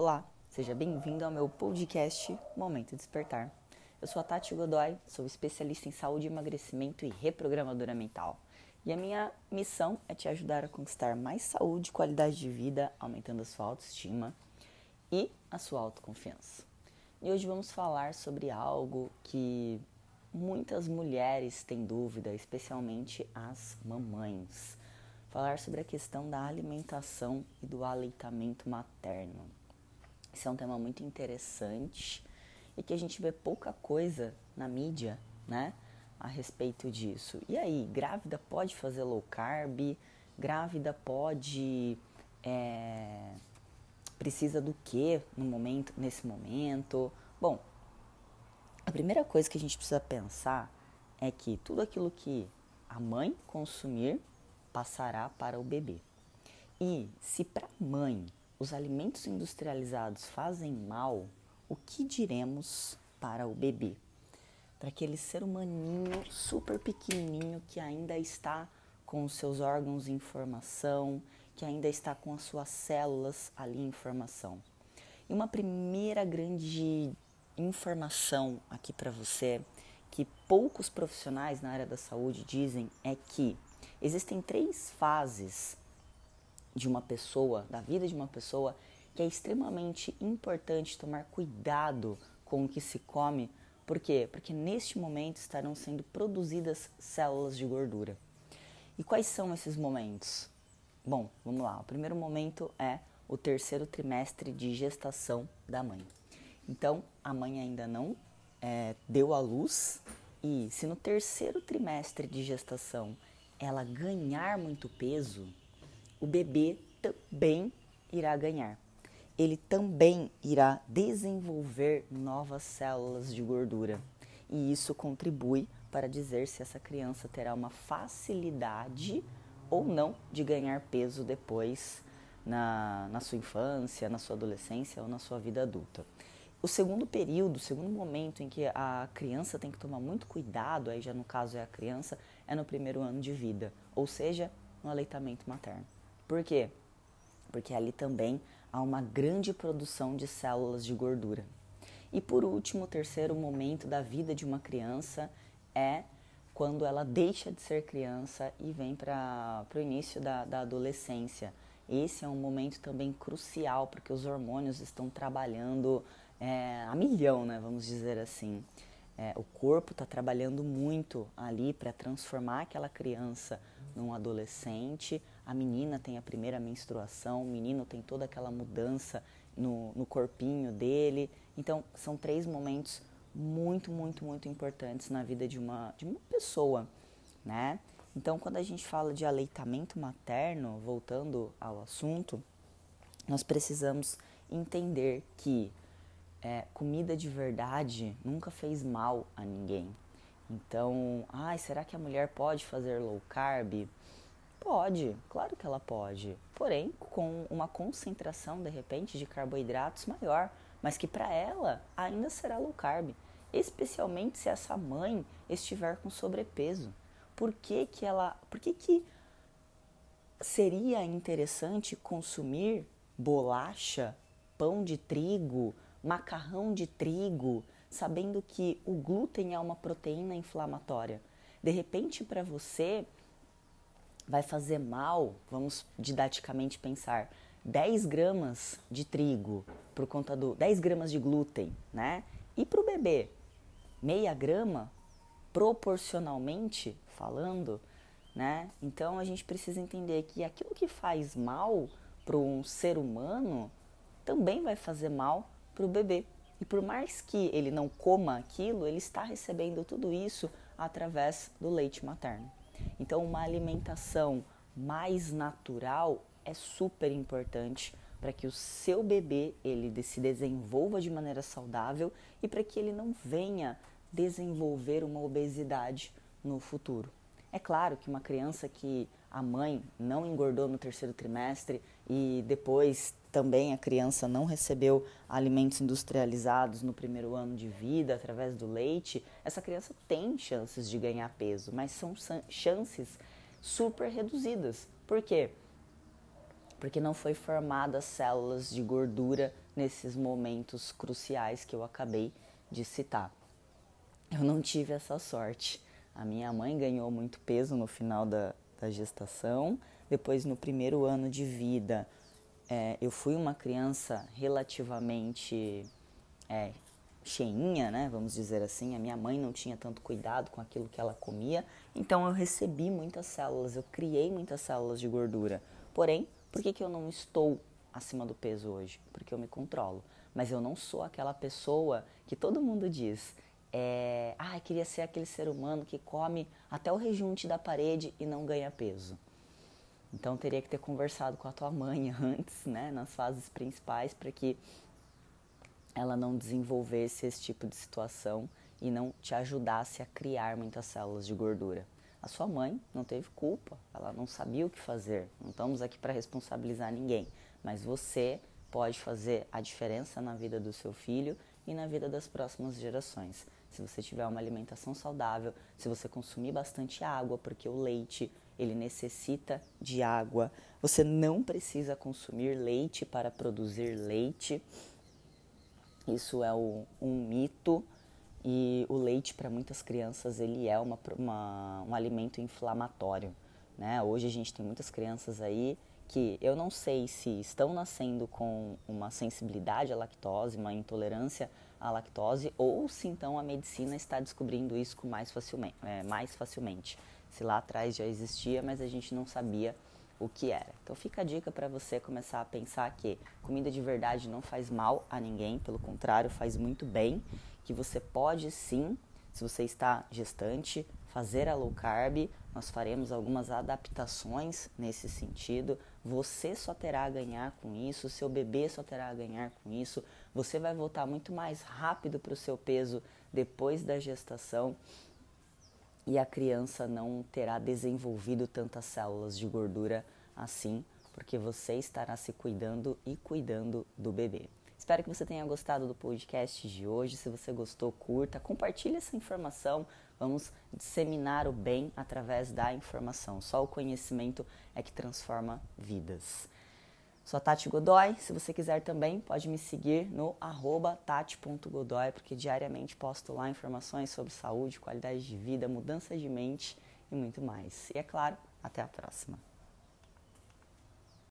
Olá, seja bem-vindo ao meu podcast Momento Despertar. Eu sou a Tati Godoy, sou especialista em saúde, emagrecimento e reprogramadora mental. E a minha missão é te ajudar a conquistar mais saúde qualidade de vida, aumentando a sua autoestima e a sua autoconfiança. E hoje vamos falar sobre algo que muitas mulheres têm dúvida, especialmente as mamães. Falar sobre a questão da alimentação e do aleitamento materno. Esse é um tema muito interessante e que a gente vê pouca coisa na mídia, né, a respeito disso. E aí, grávida pode fazer low carb? Grávida pode é, precisa do que no momento, nesse momento? Bom, a primeira coisa que a gente precisa pensar é que tudo aquilo que a mãe consumir passará para o bebê. E se para a mãe os alimentos industrializados fazem mal, o que diremos para o bebê? Para aquele ser humaninho super pequenininho que ainda está com os seus órgãos em formação, que ainda está com as suas células ali em formação. E uma primeira grande informação aqui para você que poucos profissionais na área da saúde dizem é que existem três fases de uma pessoa, da vida de uma pessoa, que é extremamente importante tomar cuidado com o que se come. Por quê? Porque neste momento estarão sendo produzidas células de gordura. E quais são esses momentos? Bom, vamos lá. O primeiro momento é o terceiro trimestre de gestação da mãe. Então, a mãe ainda não é, deu à luz e se no terceiro trimestre de gestação ela ganhar muito peso, o bebê também irá ganhar. Ele também irá desenvolver novas células de gordura. E isso contribui para dizer se essa criança terá uma facilidade ou não de ganhar peso depois na, na sua infância, na sua adolescência ou na sua vida adulta. O segundo período, o segundo momento em que a criança tem que tomar muito cuidado, aí já no caso é a criança, é no primeiro ano de vida, ou seja, no aleitamento materno. Por quê? Porque ali também há uma grande produção de células de gordura. E por último, o terceiro momento da vida de uma criança é quando ela deixa de ser criança e vem para o início da, da adolescência. Esse é um momento também crucial, porque os hormônios estão trabalhando é, a milhão, né, vamos dizer assim. É, o corpo está trabalhando muito ali para transformar aquela criança num adolescente. A menina tem a primeira menstruação, o menino tem toda aquela mudança no, no corpinho dele. Então, são três momentos muito, muito, muito importantes na vida de uma, de uma pessoa, né? Então, quando a gente fala de aleitamento materno, voltando ao assunto, nós precisamos entender que é, comida de verdade nunca fez mal a ninguém. Então, ai, será que a mulher pode fazer low carb? Pode, claro que ela pode. Porém, com uma concentração de repente de carboidratos maior, mas que para ela ainda será low carb, especialmente se essa mãe estiver com sobrepeso. Por que que ela, por que que seria interessante consumir bolacha, pão de trigo, macarrão de trigo, sabendo que o glúten é uma proteína inflamatória? De repente para você vai fazer mal, vamos didaticamente pensar, 10 gramas de trigo por conta do 10 gramas de glúten, né? E para o bebê, meia grama, proporcionalmente falando, né? Então a gente precisa entender que aquilo que faz mal para um ser humano também vai fazer mal para o bebê. E por mais que ele não coma aquilo, ele está recebendo tudo isso através do leite materno. Então, uma alimentação mais natural é super importante para que o seu bebê ele se desenvolva de maneira saudável e para que ele não venha desenvolver uma obesidade no futuro. É claro que uma criança que a mãe não engordou no terceiro trimestre e depois também a criança não recebeu alimentos industrializados no primeiro ano de vida através do leite, essa criança tem chances de ganhar peso, mas são chances super reduzidas. Por quê? porque não foi formada células de gordura nesses momentos cruciais que eu acabei de citar. Eu não tive essa sorte. A minha mãe ganhou muito peso no final da, da gestação, depois no primeiro ano de vida é, eu fui uma criança relativamente é, cheinha, né? Vamos dizer assim. A minha mãe não tinha tanto cuidado com aquilo que ela comia, então eu recebi muitas células, eu criei muitas células de gordura. Porém, por que, que eu não estou acima do peso hoje? Porque eu me controlo. Mas eu não sou aquela pessoa que todo mundo diz. É, ah, queria ser aquele ser humano que come até o rejunte da parede e não ganha peso. Então teria que ter conversado com a tua mãe antes, né, nas fases principais, para que ela não desenvolvesse esse tipo de situação e não te ajudasse a criar muitas células de gordura. A sua mãe não teve culpa, ela não sabia o que fazer. Não estamos aqui para responsabilizar ninguém, mas você pode fazer a diferença na vida do seu filho e na vida das próximas gerações. Se você tiver uma alimentação saudável, se você consumir bastante água, porque o leite ele necessita de água. Você não precisa consumir leite para produzir leite. Isso é o, um mito e o leite para muitas crianças ele é uma, uma, um alimento inflamatório. Né? Hoje a gente tem muitas crianças aí que eu não sei se estão nascendo com uma sensibilidade à lactose, uma intolerância à lactose, ou se então a medicina está descobrindo isso com mais facilmente. É, mais facilmente se lá atrás já existia, mas a gente não sabia o que era. Então fica a dica para você começar a pensar que comida de verdade não faz mal a ninguém, pelo contrário, faz muito bem, que você pode sim, se você está gestante, fazer a low carb, nós faremos algumas adaptações nesse sentido. Você só terá a ganhar com isso, seu bebê só terá a ganhar com isso. Você vai voltar muito mais rápido para o seu peso depois da gestação e a criança não terá desenvolvido tantas células de gordura assim, porque você estará se cuidando e cuidando do bebê. Espero que você tenha gostado do podcast de hoje. Se você gostou, curta, compartilhe essa informação. Vamos disseminar o bem através da informação. Só o conhecimento é que transforma vidas. Sou a Tati Godoy. Se você quiser também, pode me seguir no tati.godoy, porque diariamente posto lá informações sobre saúde, qualidade de vida, mudança de mente e muito mais. E é claro, até a próxima.